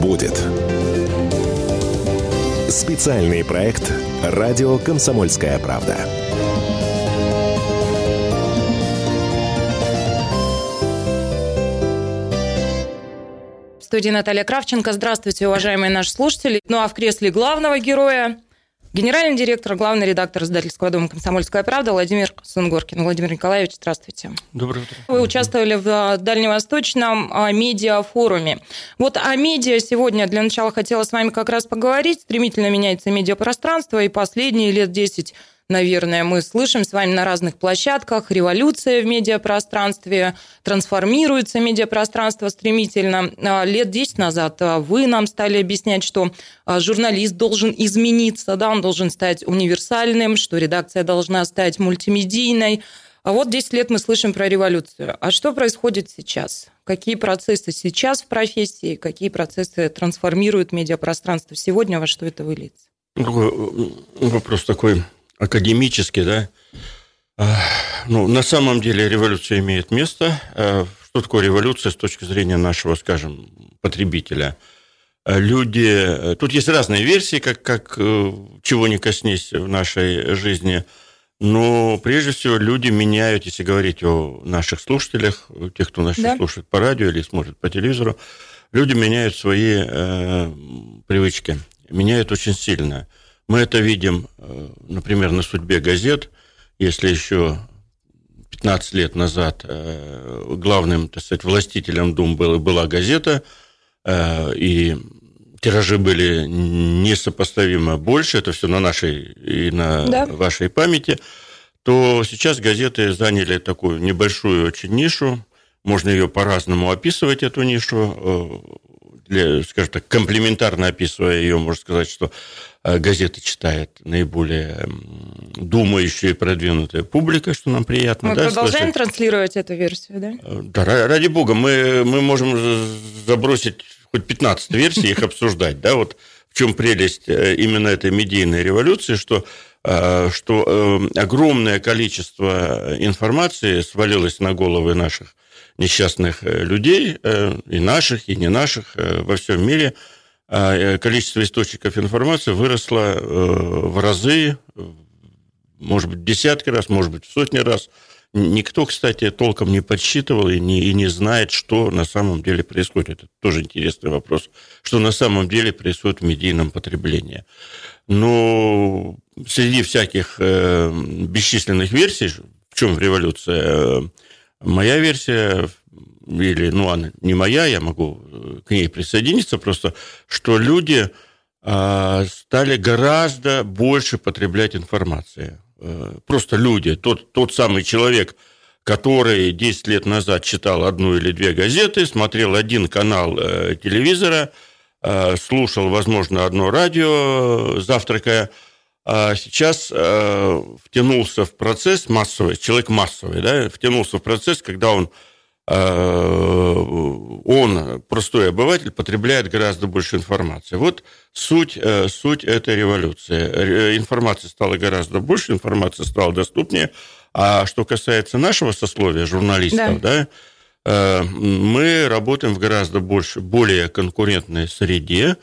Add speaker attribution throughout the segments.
Speaker 1: будет. Специальный проект «Радио Комсомольская правда».
Speaker 2: В студии Наталья Кравченко. Здравствуйте, уважаемые наши слушатели. Ну а в кресле главного героя Генеральный директор, главный редактор издательского дома «Комсомольская правда» Владимир Сунгоркин. Владимир Николаевич, здравствуйте.
Speaker 3: Доброе утро.
Speaker 2: Вы участвовали в а, Дальневосточном а, медиафоруме. Вот о медиа сегодня для начала хотела с вами как раз поговорить. Стремительно меняется медиапространство, и последние лет 10 наверное, мы слышим с вами на разных площадках. Революция в медиапространстве, трансформируется медиапространство стремительно. А, лет 10 назад а, вы нам стали объяснять, что а, журналист должен измениться, да, он должен стать универсальным, что редакция должна стать мультимедийной. А вот 10 лет мы слышим про революцию. А что происходит сейчас? Какие процессы сейчас в профессии, какие процессы трансформируют медиапространство сегодня, во что это выльется?
Speaker 3: Вопрос такой академически, да, а, ну, на самом деле революция имеет место. А, что такое революция с точки зрения нашего, скажем, потребителя? А, люди... Тут есть разные версии, как, как э, чего не коснись в нашей жизни. Но прежде всего люди меняют, если говорить о наших слушателях, тех, кто нас да. слушает по радио или смотрит по телевизору, люди меняют свои э, привычки, меняют очень сильно. Мы это видим, э, например, на судьбе газет. Если еще 15 лет назад э, главным, так сказать, властителем Дум была, была газета, э, и тиражи были несопоставимо больше, это все на нашей и на да. вашей памяти, то сейчас газеты заняли такую небольшую очень нишу, можно ее по-разному описывать, эту нишу, скажем так, комплементарно описывая ее, можно сказать, что Э, газеты читает наиболее думающая и продвинутая публика, что нам приятно.
Speaker 2: Мы да, продолжаем слышать. транслировать эту версию, да?
Speaker 3: Э, да, ради бога, мы, мы можем забросить хоть 15 версий, их обсуждать, да, вот в чем прелесть э, именно этой медийной революции, что что огромное количество информации свалилось на головы наших несчастных людей, и наших, и не наших, во всем мире – а, э, количество источников информации выросло э, в разы, может быть, десятки раз, может быть, в сотни раз. Никто, кстати, толком не подсчитывал и не, и не знает, что на самом деле происходит. Это тоже интересный вопрос. Что на самом деле происходит в медийном потреблении. Но среди всяких э, бесчисленных версий, в чем революция, моя версия или, ну, она не моя, я могу э, к ней присоединиться, просто, что люди а, стали гораздо больше потреблять информации. Э, просто люди, тот, тот самый человек, который 10 лет назад читал одну или две газеты, смотрел один канал э, телевизора, слушал, возможно, одно радио, завтракая, а сейчас втянулся в процесс массовый, человек массовый, да, втянулся в процесс, когда он Э, он, простой обыватель, потребляет гораздо больше информации. Вот суть, э, суть этой революции. Информации стало гораздо больше, информация стала доступнее. А что касается нашего сословия, журналистов, да. Да, э, мы работаем в гораздо больше, более конкурентной среде,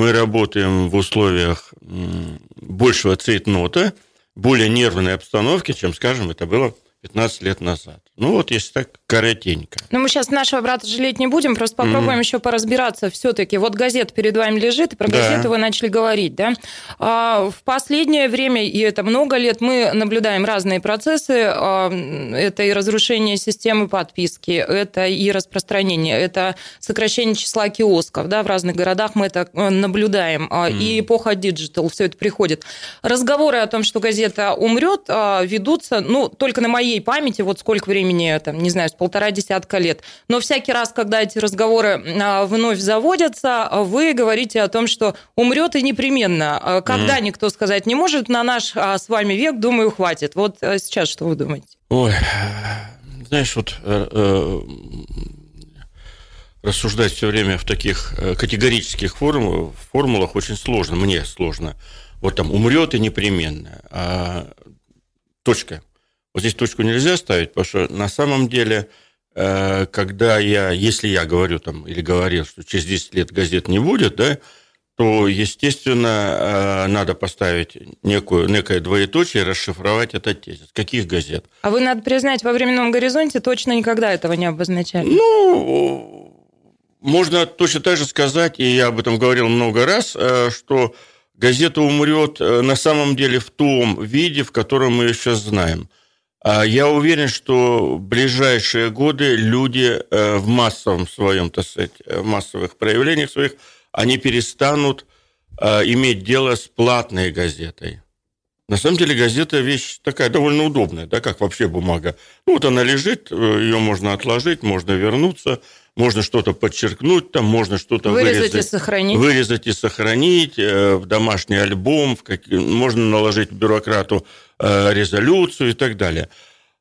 Speaker 3: мы работаем в условиях большего цейтнота, более нервной обстановки, чем, скажем, это было 15 лет назад. Ну вот, если так, коротенько.
Speaker 2: Но мы сейчас нашего брата жалеть не будем, просто попробуем mm-hmm. еще поразбираться все-таки. Вот газета перед вами лежит, и про да. газету вы начали говорить, да? А, в последнее время, и это много лет, мы наблюдаем разные процессы. А, это и разрушение системы подписки, это и распространение, это сокращение числа киосков, да, в разных городах мы это э, наблюдаем. Mm-hmm. И эпоха digital, все это приходит. Разговоры о том, что газета умрет, ведутся, ну, только на моей памяти, вот сколько времени там, не знаю, с полтора десятка лет. Но всякий раз, когда эти разговоры а, вновь заводятся, вы говорите о том, что умрет и непременно. А когда mm. никто сказать не может, на наш а, с вами век, думаю, хватит. Вот сейчас что вы думаете?
Speaker 3: Ой, знаешь, вот э, э, рассуждать все время в таких э, категорических формулах, формулах очень сложно, мне сложно. Вот там умрет и непременно. А, точка. Вот здесь точку нельзя ставить, потому что на самом деле когда я, если я говорю там, или говорил, что через 10 лет газет не будет, да, то, естественно, надо поставить некую, некое двоеточие расшифровать этот тезис. Каких газет?
Speaker 2: А вы, надо признать, во временном горизонте точно никогда этого не обозначали?
Speaker 3: Ну, можно точно так же сказать, и я об этом говорил много раз, что газета умрет на самом деле в том виде, в котором мы ее сейчас знаем – я уверен, что в ближайшие годы люди э, в массовом своем, так сказать, э, в массовых проявлениях своих, они перестанут э, иметь дело с платной газетой. На самом деле газета вещь такая довольно удобная, да, как вообще бумага. Ну, вот она лежит, ее можно отложить, можно вернуться, можно что-то подчеркнуть, там можно что-то
Speaker 2: вырезать, вырезать и сохранить.
Speaker 3: Вырезать и сохранить в домашний альбом, в как... можно наложить бюрократу Э, резолюцию и так далее.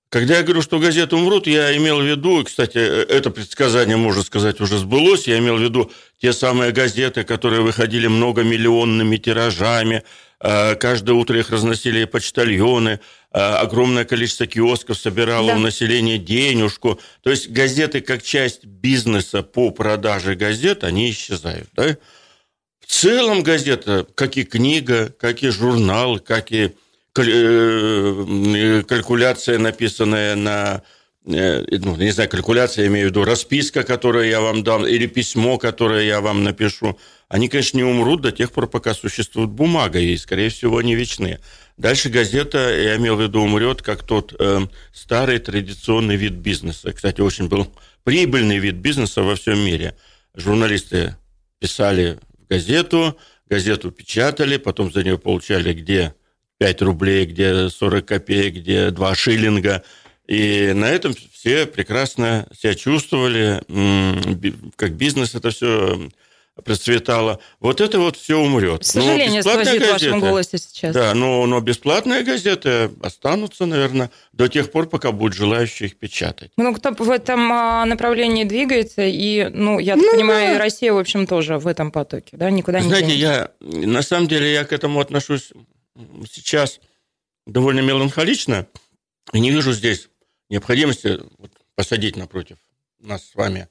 Speaker 3: Когда я говорю, что газеты умрут, я имел в виду, кстати, это предсказание, можно сказать, уже сбылось, я имел в виду те самые газеты, которые выходили многомиллионными тиражами, э, каждое утро их разносили почтальоны, э, огромное количество киосков собирало да. у населения денежку. То есть газеты как часть бизнеса по продаже газет, они исчезают. Да? В целом газета, как и книга, как и журнал, как и Э, калькуляция, написанная на э, ну, не знаю, калькуляция, я имею в виду расписка, которую я вам дам, или письмо, которое я вам напишу, они, конечно, не умрут до тех пор, пока существует бумага, и, скорее всего, они вечны. Дальше газета, я имел в виду, умрет, как тот э, старый традиционный вид бизнеса. Кстати, очень был прибыльный вид бизнеса во всем мире. Журналисты писали в газету, газету печатали, потом за нее получали где 5 рублей, где 40 копеек, где 2 шиллинга. И на этом все прекрасно себя чувствовали, как бизнес это все процветало. Вот это вот все умрет. К
Speaker 2: сожалению, сквозит в вашем голосе сейчас.
Speaker 3: Да, но, но бесплатные газеты останутся, наверное, до тех пор, пока будут желающие их печатать.
Speaker 2: Ну, кто в этом а, направлении двигается, и, ну, я ну, понимаю, да. и Россия, в общем, тоже в этом потоке, да, никуда
Speaker 3: Знаете,
Speaker 2: не
Speaker 3: Знаете, я, на самом деле, я к этому отношусь сейчас довольно меланхолично, и не вижу здесь необходимости вот, посадить напротив нас с вами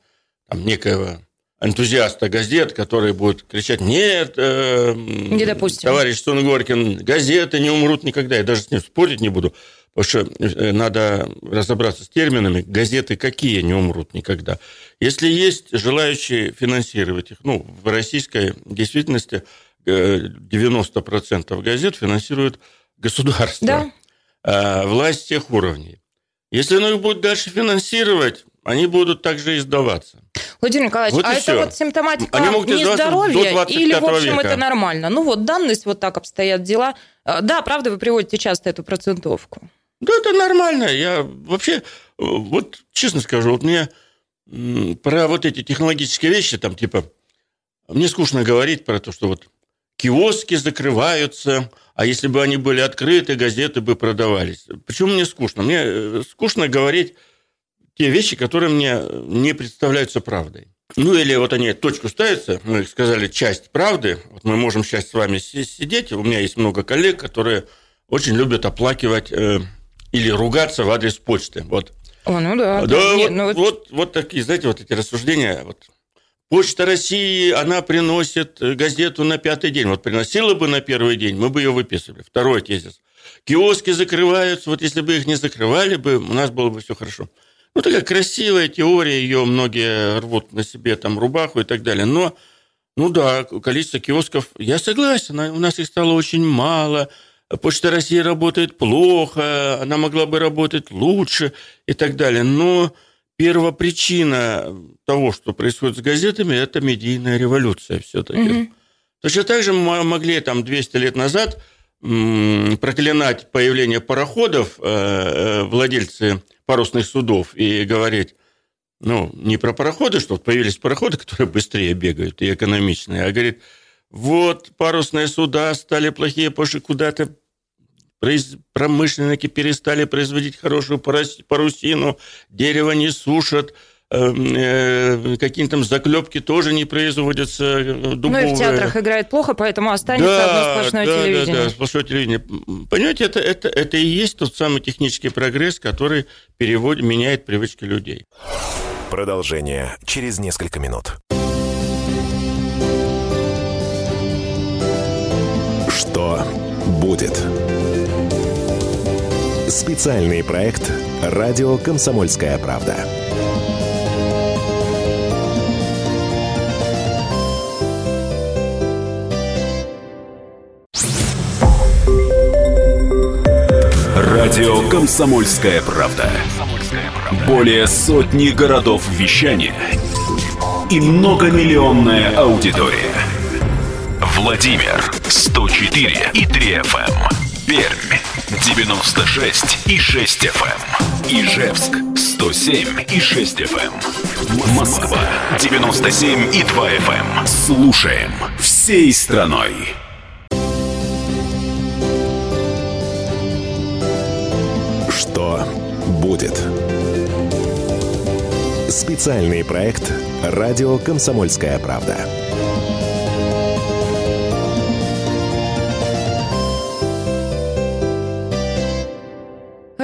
Speaker 3: там, некоего энтузиаста газет, который будет кричать, нет, э, не допустим. товарищ Сунгоркин, газеты не умрут никогда. Я даже с ним спорить не буду, потому что э, надо разобраться с терминами. Газеты какие не умрут никогда. Если есть желающие финансировать их, ну, в российской действительности 90% газет финансирует государство. Да. А, власть всех уровней. Если оно их будет дальше финансировать, они будут также издаваться.
Speaker 2: Владимир Николаевич, вот а это все. вот симптоматика они могут нездоровья или, в общем, века. это нормально? Ну вот данность, вот так обстоят дела. А, да, правда, вы приводите часто эту процентовку.
Speaker 3: Да, это нормально. Я вообще, вот честно скажу, вот мне про вот эти технологические вещи, там типа, мне скучно говорить про то, что вот киоски закрываются, а если бы они были открыты, газеты бы продавались. Почему мне скучно? Мне э, скучно говорить те вещи, которые мне не представляются правдой. Ну или вот они точку ставятся, мы сказали часть правды, вот мы можем сейчас с вами сидеть, у меня есть много коллег, которые очень любят оплакивать э, или ругаться в адрес почты. Вот.
Speaker 2: О, ну да.
Speaker 3: Да, да вот, ну, вот... Вот, вот такие, знаете, вот эти рассуждения, вот Почта России, она приносит э, газету на пятый день. Вот приносила бы на первый день, мы бы ее выписывали. Второй тезис. Киоски закрываются, вот если бы их не закрывали бы, у нас было бы все хорошо. Ну, такая красивая теория, ее многие рвут на себе там рубаху и так далее. Но, ну да, количество киосков, я согласен, у нас их стало очень мало, Почта России работает плохо, она могла бы работать лучше и так далее. Но первопричина того, что происходит с газетами, это медийная революция все-таки. Угу. Точно так же мы могли там 200 лет назад проклинать появление пароходов э, э, владельцы парусных судов и говорить, ну, не про пароходы, что появились пароходы, которые быстрее бегают и экономичные, а говорит, вот парусные суда стали плохие, потому что куда-то промышленники перестали производить хорошую парусину, дерево не сушат, эм, э, какие-то там заклепки тоже не производятся дубовые.
Speaker 2: Ну и в театрах играет плохо, поэтому останется да, одно сплошное да, телевидение. Да, да,
Speaker 3: сплошное телевидение. Понимаете, это, это, это и есть тот самый технический прогресс, который переводит, меняет привычки людей.
Speaker 1: Продолжение через несколько минут. Что будет? Специальный проект «Радио Комсомольская правда».
Speaker 4: Радио «Комсомольская правда». Более сотни городов вещания и многомиллионная аудитория. Владимир 104 и 3 FM. Эм. Пермь 96 и 6 FM. Эм. Ижевск 107 и 6 FM. Эм. Москва 97 и 2 FM. Слушаем всей страной.
Speaker 1: Что будет? Специальный проект «Радио Комсомольская правда».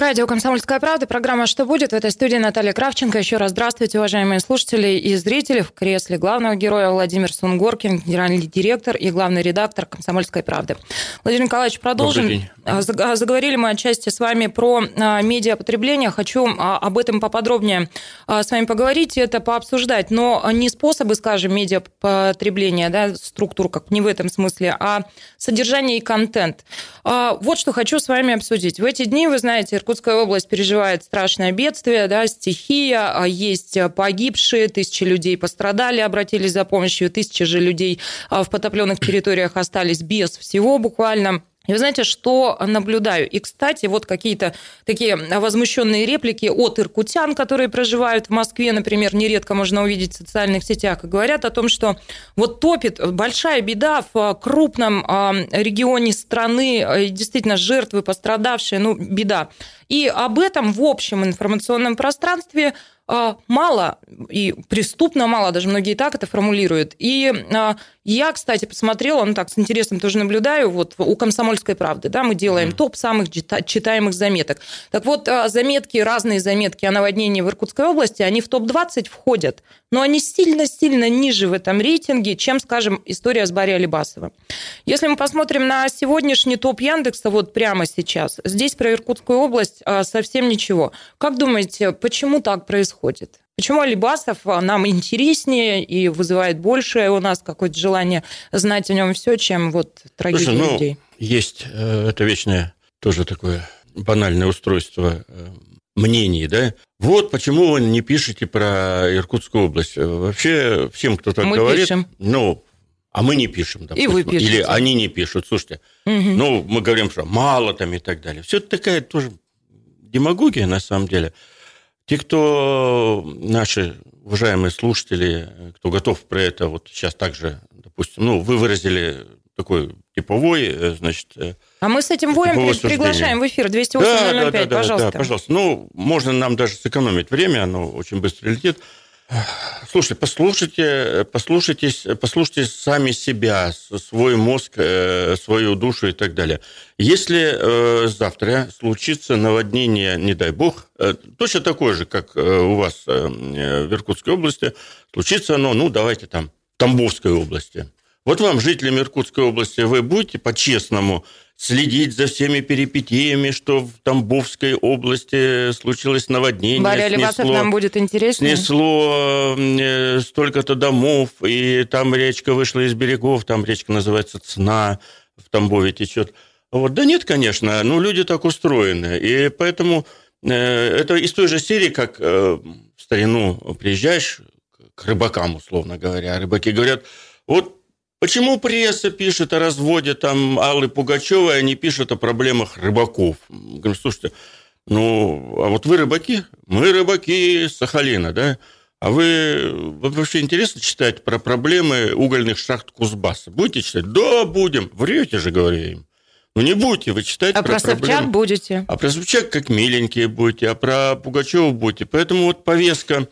Speaker 2: Радио «Комсомольская правда», программа «Что будет?» В этой студии Наталья Кравченко. Еще раз здравствуйте, уважаемые слушатели и зрители. В кресле главного героя Владимир Сунгоркин, генеральный директор и главный редактор «Комсомольской правды». Владимир Николаевич, продолжим. А, а, заговорили мы отчасти с вами про а, медиапотребление. Хочу об этом поподробнее с вами поговорить, это пообсуждать. Но не способы, скажем, медиапотребления, да, структуру, как не в этом смысле, а содержание и контент. Вот что хочу с вами обсудить. В эти дни, вы знаете, Иркутская область переживает страшное бедствие, да, стихия, а есть погибшие, тысячи людей пострадали, обратились за помощью, тысячи же людей а, в потопленных территориях остались без всего буквально. И вы знаете, что наблюдаю? И, кстати, вот какие-то такие возмущенные реплики от иркутян, которые проживают в Москве, например, нередко можно увидеть в социальных сетях, и говорят о том, что вот топит большая беда в крупном а, регионе страны, действительно жертвы, пострадавшие, ну, беда. И об этом в общем информационном пространстве а, мало и преступно мало, даже многие так это формулируют. И а, я, кстати, посмотрела, ну так, с интересом тоже наблюдаю, вот у «Комсомольской правды», да, мы делаем mm-hmm. топ самых читаемых заметок. Так вот, а, заметки, разные заметки о наводнении в Иркутской области, они в топ-20 входят, но они сильно-сильно ниже в этом рейтинге, чем, скажем, история с Барри Алибасовым. Если мы посмотрим на сегодняшний топ Яндекса, вот прямо сейчас, здесь про Иркутскую область совсем ничего. Как думаете, почему так происходит? Почему Алибасов а, нам интереснее и вызывает большее у нас какое-то желание знать о нем все, чем вот трагедия Слушай, ну, людей?
Speaker 3: Есть э, это вечное тоже такое банальное устройство э, мнений, да? Вот почему вы не пишете про Иркутскую область. Вообще всем, кто так
Speaker 2: мы
Speaker 3: говорит,
Speaker 2: пишем.
Speaker 3: ну, а мы не пишем, допустим.
Speaker 2: И вы пишете.
Speaker 3: Или они не пишут. Слушайте, угу. ну, мы говорим, что мало там и так далее. Все это такая тоже демагогия, на самом деле. Те, кто наши уважаемые слушатели, кто готов про это вот сейчас также, допустим, ну, вы выразили такой типовой, э, значит... Э,
Speaker 2: а мы с этим воем при, приглашаем в эфир 208 да, да, да, пожалуйста.
Speaker 3: Да, пожалуйста. Ну, можно нам даже сэкономить время, оно очень быстро летит. Слушайте, послушайте, послушайтесь, послушайте сами себя, свой мозг, э, свою душу и так далее. Если завтра случится наводнение, не дай бог, точно такое же, как у вас в Иркутской области, случится оно, ну, давайте там, в Тамбовской области. Вот вам, жителям Иркутской области, вы будете по-честному следить за всеми перипетиями, что в Тамбовской области случилось наводнение.
Speaker 2: Барри Алибасов нам будет интересно.
Speaker 3: Снесло э, столько-то домов, и там речка вышла из берегов, там речка называется Цна, в Тамбове течет. Вот. Да нет, конечно, ну люди так устроены, и поэтому э, это из той же серии, как э, в старину приезжаешь к рыбакам, условно говоря, рыбаки говорят, вот Почему пресса пишет о разводе там Аллы Пугачевой, а не пишет о проблемах рыбаков? Говорю, слушайте, ну, а вот вы рыбаки, мы рыбаки Сахалина, да? А вы вообще интересно читать про проблемы угольных шахт Кузбасса? Будете читать? Да, будем. Врете же, говорю им. Ну, не будете вы читать
Speaker 2: а про, про Собчак
Speaker 3: проблемы.
Speaker 2: будете.
Speaker 3: А про Собчак как миленькие будете, а про Пугачева будете. Поэтому вот повестка,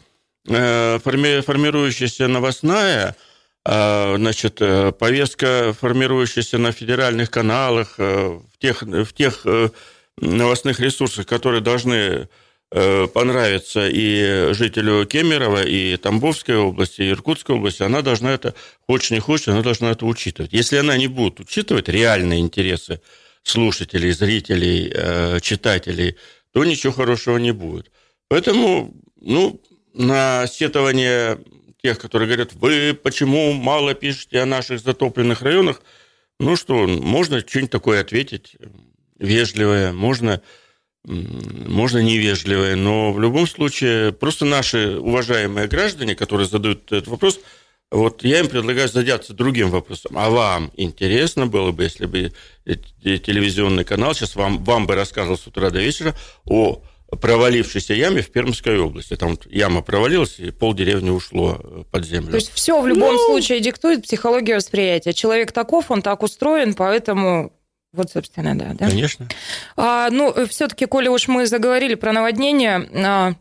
Speaker 3: э, форми, формирующаяся новостная – значит, э, повестка, формирующаяся на федеральных каналах, э, в тех, в тех э, новостных ресурсах, которые должны понравится и жителю Кемерово, и Тамбовской области, и Иркутской области, она должна это, хочешь не хочешь, она должна это учитывать. Если она не будет учитывать реальные интересы слушателей, зрителей, читателей, то ничего хорошего не будет. Поэтому, ну, на сетование тех, которые говорят, вы почему мало пишете о наших затопленных районах, ну что, можно что-нибудь такое ответить, вежливое, можно, можно невежливое, но в любом случае просто наши уважаемые граждане, которые задают этот вопрос, вот я им предлагаю задаться другим вопросом. А вам интересно было бы, если бы телевизионный канал сейчас вам, вам бы рассказывал с утра до вечера о провалившейся яме в Пермской области. Там вот яма провалилась, и пол деревни ушло э, под землю.
Speaker 2: То есть все в любом ну... случае диктует психология восприятия. Человек таков, он так устроен, поэтому вот, собственно, да. да?
Speaker 3: Конечно.
Speaker 2: А, ну, все-таки, коли уж мы заговорили про наводнение, а,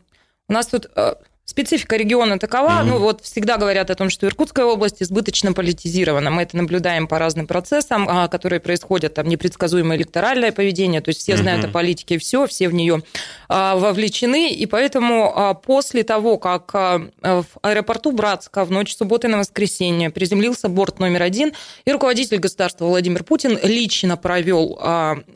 Speaker 2: у нас тут а, Специфика региона такова, mm-hmm. ну вот всегда говорят о том, что Иркутская область избыточно политизирована. Мы это наблюдаем по разным процессам, а, которые происходят, там непредсказуемое электоральное поведение, то есть все знают mm-hmm. о политике все, все в нее а, вовлечены, и поэтому а, после того, как в аэропорту Братска в ночь субботы на воскресенье приземлился борт номер один, и руководитель государства Владимир Путин лично провел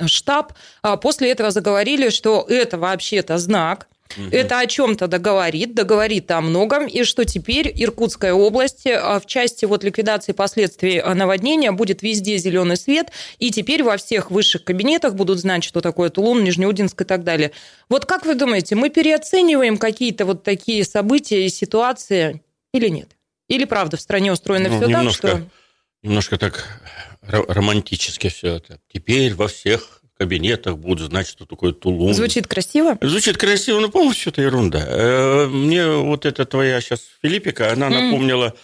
Speaker 2: штаб, после этого заговорили, что это вообще-то знак, Угу. Это о чем-то договорит, договорит о многом, и что теперь Иркутская область а, в части вот ликвидации последствий а, наводнения будет везде зеленый свет, и теперь во всех высших кабинетах будут знать, что такое Тулун, Нижнеудинск и так далее. Вот как вы думаете, мы переоцениваем какие-то вот такие события и ситуации или нет? Или правда в стране устроено ну, все немножко, так, что...
Speaker 3: Немножко так романтически все это. Теперь во всех кабинетах будут знать, что такое Тулун.
Speaker 2: Звучит красиво?
Speaker 3: Звучит красиво, но, по-моему, все это ерунда. Э, мне вот эта твоя сейчас Филиппика, она напомнила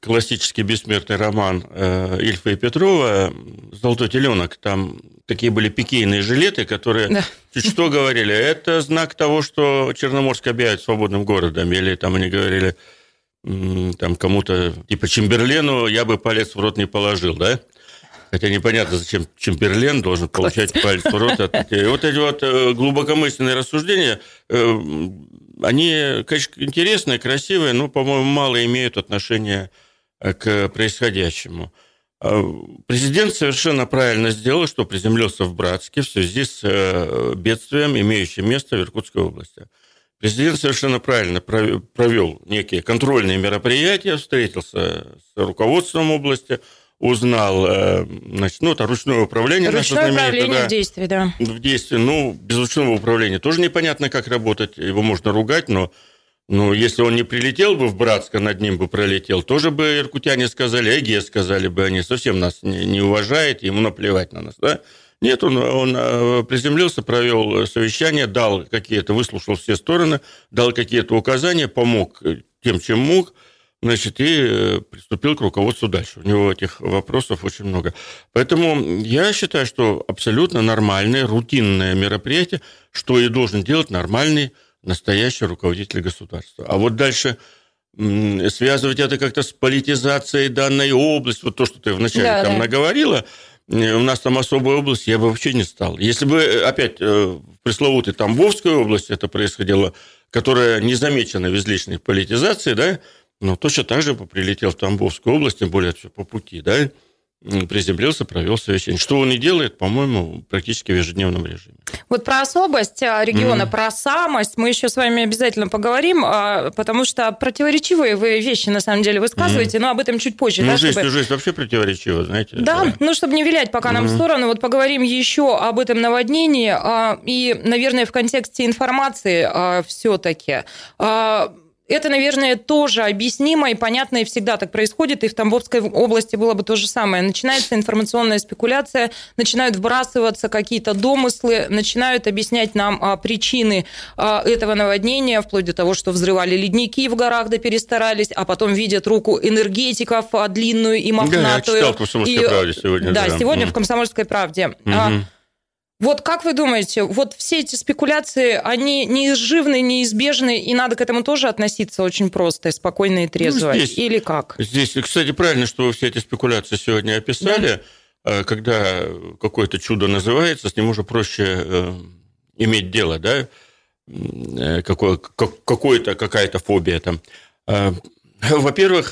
Speaker 3: классический бессмертный роман э, Ильфа и Петрова «Золотой теленок». Там такие были пикейные жилеты, которые да. чуть что говорили. Это знак того, что Черноморск объявит свободным городом. Или там они говорили там кому-то, типа Чемберлену, я бы палец в рот не положил, да? Хотя непонятно, зачем Чемберлен должен получать палец в рот. От... Вот эти вот э, глубокомысленные рассуждения, э, они, конечно, интересные, красивые, но, по-моему, мало имеют отношения э, к происходящему. А, президент совершенно правильно сделал, что приземлился в Братске в связи с бедствием, имеющим место в Иркутской области. Президент совершенно правильно провел некие контрольные мероприятия, встретился с руководством области, узнал, э, значит, ну, это ручное управление.
Speaker 2: Ручное управление в действии, да.
Speaker 3: В действии. Ну, без ручного управления тоже непонятно, как работать. Его можно ругать, но ну, если он не прилетел бы в Братско, над ним бы пролетел, тоже бы иркутяне сказали, Эге сказали бы, они совсем нас не, не уважают, ему наплевать на нас, да? Нет, он, он э, приземлился, провел совещание, дал какие-то, выслушал все стороны, дал какие-то указания, помог тем, чем мог – значит, и э, приступил к руководству дальше. У него этих вопросов очень много. Поэтому я считаю, что абсолютно нормальное, рутинное мероприятие, что и должен делать нормальный, настоящий руководитель государства. А вот дальше связывать это как-то с политизацией данной области, вот то, что ты вначале да, там да. наговорила, э, у нас там особая область, я бы вообще не стал. Если бы э, опять в пресловутой Тамбовской области это происходило, которая не замечена в излишней политизации, да, но точно так же прилетел в Тамбовскую область, тем более все по пути, да, приземлился, провел совещание. Что он и делает, по-моему, практически в ежедневном режиме.
Speaker 2: Вот про особость а, региона, mm-hmm. про самость мы еще с вами обязательно поговорим, а, потому что противоречивые вы вещи на самом деле высказываете, mm-hmm. но об этом чуть позже.
Speaker 3: Ну,
Speaker 2: да,
Speaker 3: жизнь, чтобы... жизнь вообще противоречива, знаете.
Speaker 2: Да, да, ну, чтобы не вилять пока mm-hmm. нам в сторону, вот поговорим еще об этом наводнении а, и, наверное, в контексте информации все-таки. Это, наверное, тоже объяснимо и понятно, и всегда так происходит. И в Тамбовской области было бы то же самое. Начинается информационная спекуляция, начинают вбрасываться какие-то домыслы, начинают объяснять нам а, причины а, этого наводнения, вплоть до того, что взрывали ледники в горах, да перестарались, а потом видят руку энергетиков а, длинную и мохнатую. Да, я
Speaker 3: читал в «Комсомольской и, правде» сегодня.
Speaker 2: Да, да. сегодня mm. в «Комсомольской правде». Mm-hmm. Вот как вы думаете, вот все эти спекуляции, они неизживны, неизбежны, и надо к этому тоже относиться очень просто, спокойно и трезво? Ну, здесь, Или как?
Speaker 3: Здесь, кстати, правильно, что вы все эти спекуляции сегодня описали. Да. Э, когда какое-то чудо называется, с ним уже проще э, иметь дело, да? какой, какой-то, какая-то фобия там. Во-первых,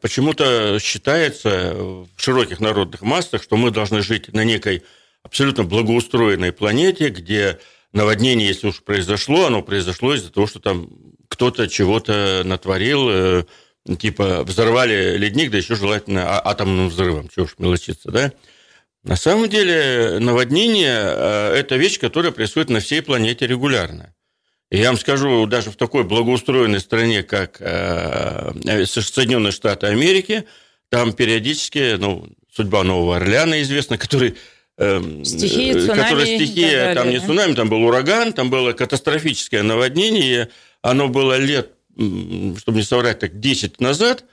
Speaker 3: почему-то считается в широких народных массах, что мы должны жить на некой абсолютно благоустроенной планете, где наводнение, если уж произошло, оно произошло из-за того, что там кто-то чего-то натворил, типа взорвали ледник, да еще желательно а, атомным взрывом, чего уж мелочиться, да? На самом деле наводнение – это вещь, которая происходит на всей планете регулярно. И я вам скажу, даже в такой благоустроенной стране, как э, Соединенные Штаты Америки, там периодически, ну, судьба Нового Орлеана известна, который
Speaker 2: стихия, цунами,
Speaker 3: которая стихия, там не цунами, там был ураган, там было катастрофическое наводнение, оно было лет, чтобы не соврать, так 10 назад,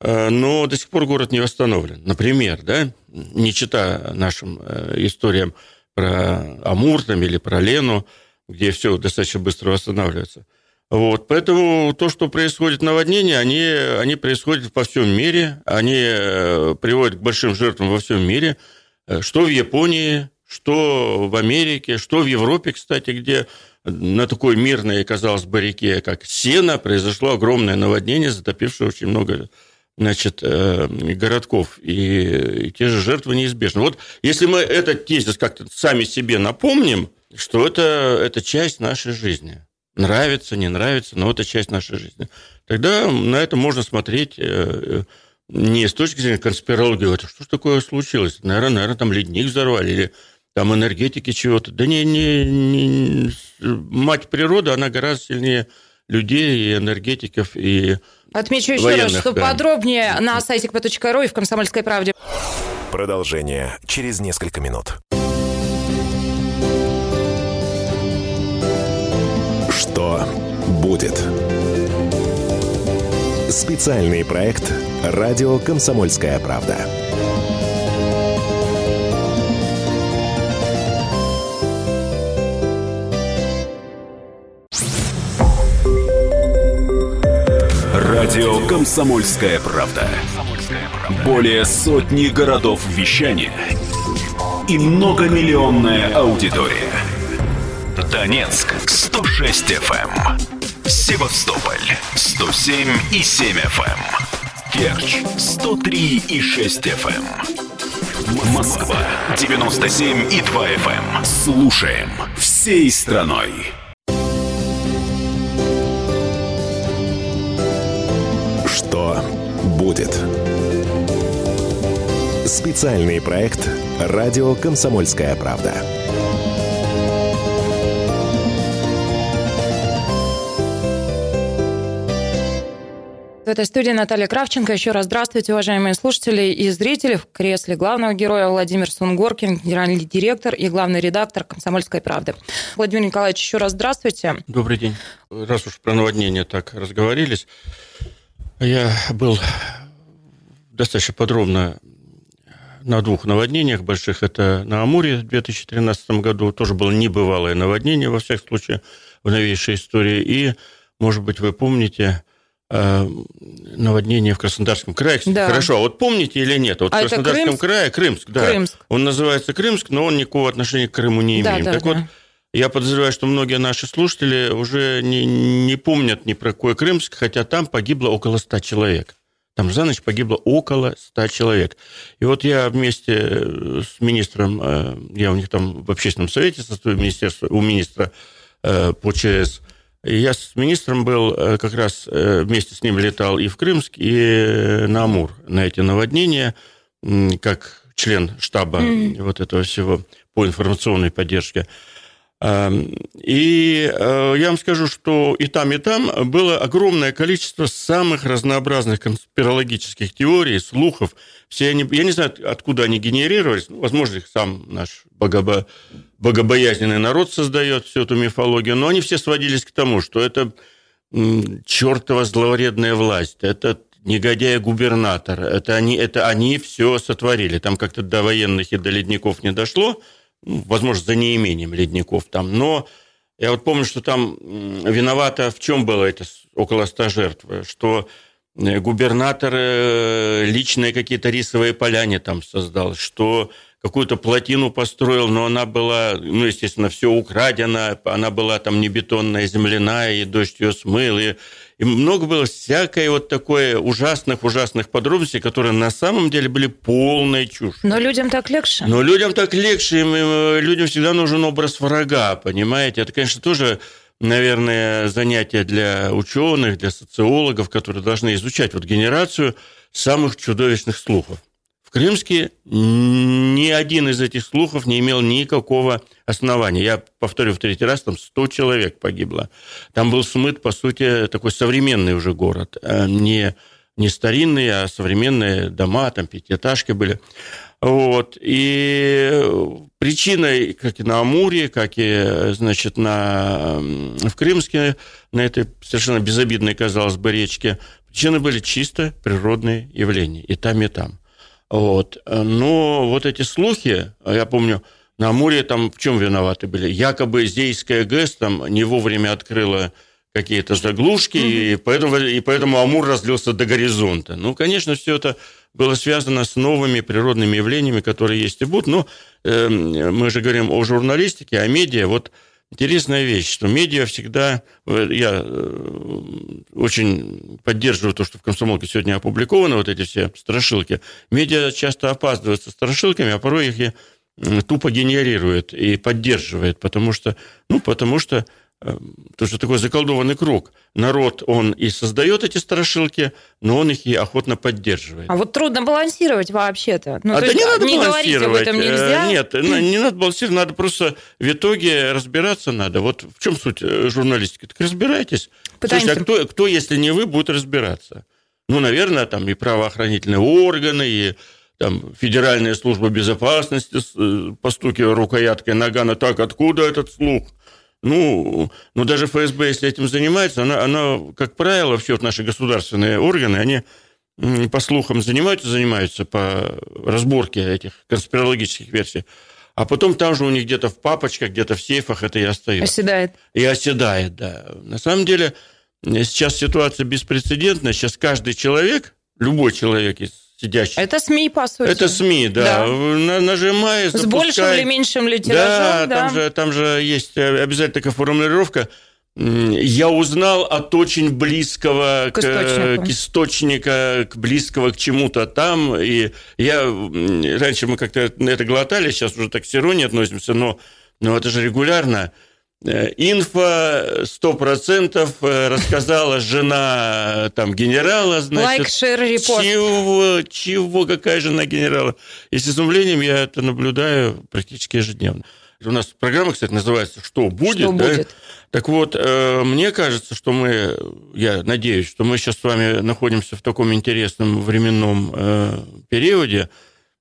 Speaker 3: э, но до сих пор город не восстановлен. Например, да, не читая нашим э, историям про Амур там, или про Лену, где все достаточно быстро восстанавливается. Вот, поэтому то, что происходит наводнение, они, они происходят по всем мире, они э, приводят к большим жертвам во всем мире, что в Японии, что в Америке, что в Европе, кстати, где на такой мирной, казалось бы, реке, как Сена, произошло огромное наводнение, затопившее очень много значит, э, городков, и, и те же жертвы неизбежны. Вот если мы этот тезис как-то сами себе напомним, что это, это часть нашей жизни. Нравится, не нравится, но это часть нашей жизни. Тогда на это можно смотреть э, не с точки зрения конспирологии, это что ж такое случилось? Наверное, наверное, там ледник взорвали или там энергетики чего-то. Да не, не, не, мать природа, она гораздо сильнее людей и энергетиков, и
Speaker 2: Отмечу еще
Speaker 3: военных,
Speaker 2: раз, что
Speaker 3: да.
Speaker 2: подробнее на сайте kp.ru и в «Комсомольской правде».
Speaker 1: Продолжение через несколько минут. Что будет? Специальный проект «Радио Комсомольская правда».
Speaker 4: Радио «Комсомольская правда». Более сотни городов вещания и многомиллионная аудитория. Донецк 106 FM. Севастополь 107 и 7 FM. Керчь 103 и 6 FM. Москва 97 и 2 FM. Слушаем всей страной.
Speaker 1: Что будет? Специальный проект «Радио Комсомольская правда».
Speaker 2: Этой студии Наталья Кравченко. Еще раз здравствуйте, уважаемые слушатели и зрители. В кресле главного героя Владимир Сунгоркин, генеральный директор и главный редактор «Комсомольской правды». Владимир Николаевич, еще раз здравствуйте.
Speaker 3: Добрый день. Раз уж про наводнение так разговорились, я был достаточно подробно на двух наводнениях больших. Это на Амуре в 2013 году. Тоже было небывалое наводнение, во всяком случае, в новейшей истории. И, может быть, вы помните, наводнение в Краснодарском крае.
Speaker 2: Да.
Speaker 3: Хорошо, а вот помните или нет? Вот
Speaker 2: а
Speaker 3: в Краснодарском
Speaker 2: Крымск?
Speaker 3: крае Крымск, да.
Speaker 2: Крымск.
Speaker 3: Он называется Крымск, но он никакого отношения к Крыму не
Speaker 2: Да,
Speaker 3: имеет.
Speaker 2: да,
Speaker 3: так
Speaker 2: да.
Speaker 3: вот, я подозреваю, что многие наши слушатели уже не, не помнят ни про какой Крымск, хотя там погибло около 100 человек. Там за ночь погибло около 100 человек. И вот я вместе э, с министром, э, я у них там в общественном совете состою министерства, у министра э, по ЧС, я с министром был, э, как раз э, вместе с ним летал и в Крымск, и э, на Амур, на эти наводнения, как член штаба
Speaker 2: Мгм.
Speaker 3: вот этого всего по информационной поддержке. Эм, И э, я вам скажу, что и там, и там было огромное количество самых разнообразных конспирологических теорий, слухов. Все они, я не знаю, откуда они генерировались. Ну, возможно, их сам наш богобо, богобоязненный народ создает всю эту мифологию, но они все сводились к тому, что это чертова зловредная власть, это негодяй-губернатор, это они, это они все сотворили. Там как-то до военных и до ледников не дошло, ну, возможно, за неимением ледников там, но я вот помню, что там виновата в чем было это около ста жертв, что э, губернатор э, личные какие-то рисовые поляне там создал, что какую-то плотину построил, но она была, ну, естественно, все украдено, она была там не бетонная, земляная, и дождь ее смыл, и, и много было всякой вот такой ужасных-ужасных подробностей, которые на самом деле были полной чушь.
Speaker 2: Но людям так легче.
Speaker 3: Но людям так легче, им, э, людям всегда нужен образ врага, понимаете? Это, конечно, тоже наверное, занятие для ученых, для социологов, которые должны изучать вот генерацию самых чудовищных слухов. В Крымске ни один из этих слухов не имел никакого основания. Я повторю в третий раз, там 100 человек погибло. Там был смыт, по сути, такой современный уже город. А не, не старинный, а современные дома, там пятиэтажки были. Вот. И причиной, как и на Амуре, как и, значит, на, в Крымске, на этой совершенно безобидной, казалось бы, речке, причины были чисто природные явления. И там, и там. Вот. Но вот эти слухи, я помню, на Амуре там в чем виноваты были? Якобы Зейская ГЭС там не вовремя открыла какие-то заглушки, угу. и, поэтому, и поэтому Амур разлился до горизонта. Ну, конечно, все это было связано с новыми природными явлениями, которые есть и будут. Но э, мы же говорим о журналистике, о медиа. Вот интересная вещь, что медиа всегда... Я э, очень поддерживаю то, что в «Комсомолке» сегодня опубликованы вот эти все страшилки. Медиа часто опаздывают со страшилками, а порой их тупо генерирует и поддерживает, потому что, ну, потому что то, что такой заколдованный круг. Народ, он и создает эти страшилки, но он их и охотно поддерживает.
Speaker 2: А вот трудно балансировать вообще-то.
Speaker 3: Ну, а да не надо не балансировать. об этом нельзя. Э, нет, не надо балансировать, надо просто в итоге разбираться надо. Вот в чем суть э, журналистики? Так разбирайтесь. Пытаемся. Слушайте, а кто, кто, если не вы, будет разбираться? Ну, наверное, там и правоохранительные органы, и там Федеральная служба безопасности, э, постукивая рукояткой нагана, так, откуда этот слух? Ну, ну, даже ФСБ, если этим занимается, она, она как правило, все вот наши государственные органы, они по слухам занимаются, занимаются по разборке этих конспирологических версий, а потом там же у них где-то в папочках, где-то в сейфах это и остается.
Speaker 2: Оседает.
Speaker 3: И оседает, да. На самом деле сейчас ситуация беспрецедентная. Сейчас каждый человек, любой человек из сидящих.
Speaker 2: Это СМИ, по сути.
Speaker 3: Это СМИ, да. да. Нажимаешь,
Speaker 2: С большим или меньшим ли тиражом,
Speaker 3: да, да. Там, же, там же есть обязательно такая формулировка. Я узнал от очень близкого к, к, источнику. к источника, к близкого к чему-то там. И я раньше мы как-то это глотали, сейчас уже так с иронией относимся, но, но это же регулярно. Э, инфо 100% э, рассказала жена э, там генерала, значит.
Speaker 2: Лайк, шер.
Speaker 3: Чего, чего, какая жена генерала? И с изумлением я это наблюдаю практически ежедневно. У нас программа, кстати, называется «Что будет?». Что да? будет? Так вот, мне кажется, что мы, я надеюсь, что мы сейчас с вами находимся в таком интересном временном периоде,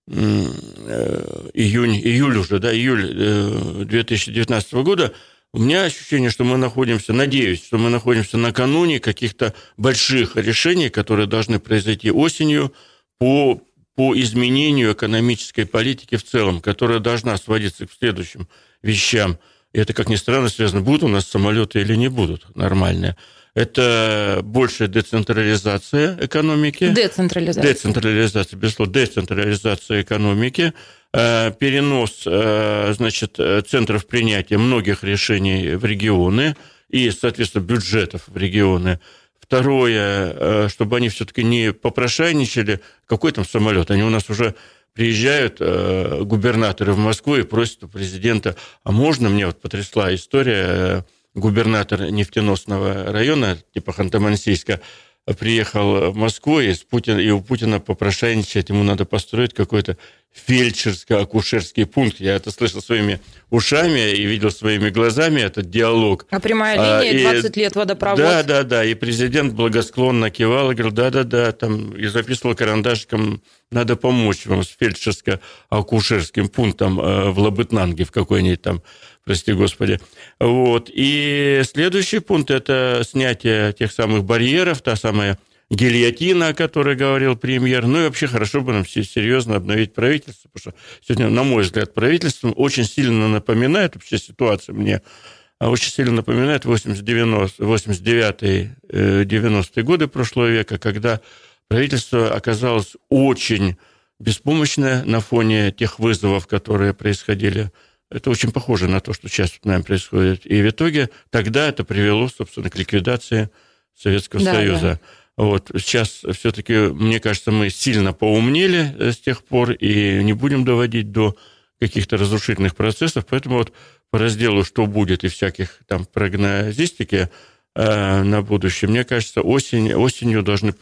Speaker 3: июнь, июль уже, да, июль 2019 года – у меня ощущение, что мы находимся, надеюсь, что мы находимся накануне каких-то больших решений, которые должны произойти осенью по, по изменению экономической политики в целом, которая должна сводиться к следующим вещам. И это, как ни странно, связано, будут у нас самолеты или не будут нормальные. Это большая децентрализация экономики.
Speaker 2: Децентрализация.
Speaker 3: Децентрализация, безусловно, децентрализация экономики – перенос э, значит, центров принятия многих решений в регионы и, соответственно, бюджетов в регионы. Второе, э, чтобы они все-таки не попрошайничали. Какой там самолет? Они у нас уже приезжают губернаторы в Москву и просят у президента, а можно мне, вот потрясла история, губернатор нефтеносного района, типа Ханты-Мансийска, приехал в Москву, и, с Путин, и у Путина попрошайничать, ему надо построить какой-то фельдшерско-акушерский пункт. Я это слышал своими ушами и видел своими глазами этот диалог.
Speaker 2: А прямая линия, а, 20 лет водопровод.
Speaker 3: Да, да, да. И президент благосклонно кивал и говорил, да-да-да, там, и записывал карандашиком, надо помочь вам с фельдшерско-акушерским пунктом э, в Лабытнанге в какой-нибудь там прости господи. Вот. И следующий пункт – это снятие тех самых барьеров, та самая гильотина, о которой говорил премьер. Ну и вообще хорошо бы нам серьезно обновить правительство, потому что сегодня, на мой взгляд, правительство очень сильно напоминает вообще ситуацию мне, а очень сильно напоминает 89-90-е э, годы прошлого века, когда правительство оказалось очень беспомощная на фоне тех вызовов, которые происходили. Это очень похоже на то, что сейчас с нами происходит. И в итоге тогда это привело, собственно, к ликвидации Советского да, Союза. Да. Вот. Сейчас все-таки, мне кажется, мы сильно поумнели э, с тех пор и не будем доводить до каких-то разрушительных процессов. Поэтому вот по разделу «Что будет» и всяких там прогнозистики э, на будущее, мне кажется, осень, осенью должны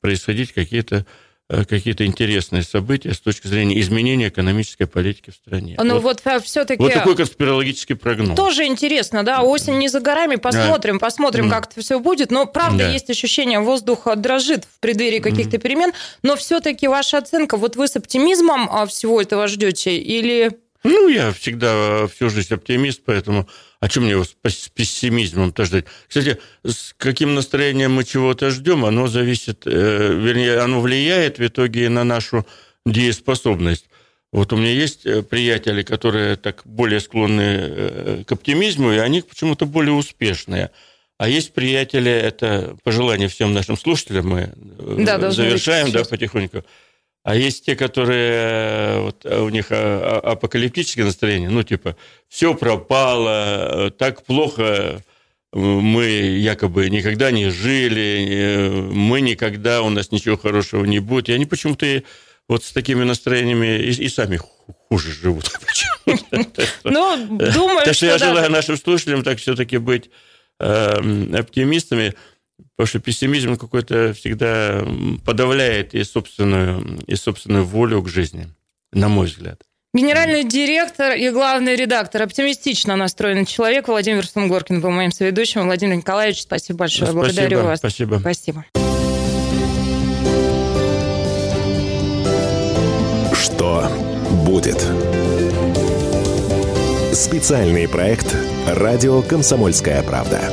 Speaker 3: происходить какие-то какие-то интересные события с точки зрения изменения экономической политики в стране.
Speaker 2: Ну вот, вот все-таки...
Speaker 3: Вот такой конспирологический прогноз.
Speaker 2: Тоже интересно, да, осень не за горами, посмотрим, да. посмотрим, как это все будет. Но правда да. есть ощущение, воздух дрожит в преддверии каких-то перемен, но все-таки ваша оценка, вот вы с оптимизмом а, всего этого ждете или
Speaker 3: ну, я всегда всю жизнь оптимист, поэтому о чем мне его с пессимизмом-то ждать? Кстати, с каким настроением мы чего-то ждем, оно зависит, э, вернее, оно влияет в итоге на нашу дееспособность. Вот у меня есть э, приятели, которые так более склонны э, к оптимизму, и они почему-то более успешные. А есть приятели, это пожелание всем нашим слушателям, мы да, завершаем да, потихоньку. А есть те, которые э, вот, э, у них а, а, апокалиптическое настроение, ну, типа, все пропало, так плохо мы якобы никогда не жили, э, мы никогда, у нас ничего хорошего не будет. И они почему-то вот с такими настроениями и, и сами хуже живут. Ну, думаю, Так что я желаю нашим слушателям так все-таки быть оптимистами. Потому что пессимизм какой-то всегда подавляет и собственную, и собственную волю к жизни, на мой взгляд.
Speaker 2: Генеральный директор и главный редактор, оптимистично настроенный человек Владимир Сунгоркин был моим соведущим. Владимир Николаевич, спасибо большое. Спасибо, Благодарю вас.
Speaker 3: Спасибо.
Speaker 2: Спасибо.
Speaker 1: Что будет? Специальный проект «Радио Комсомольская правда».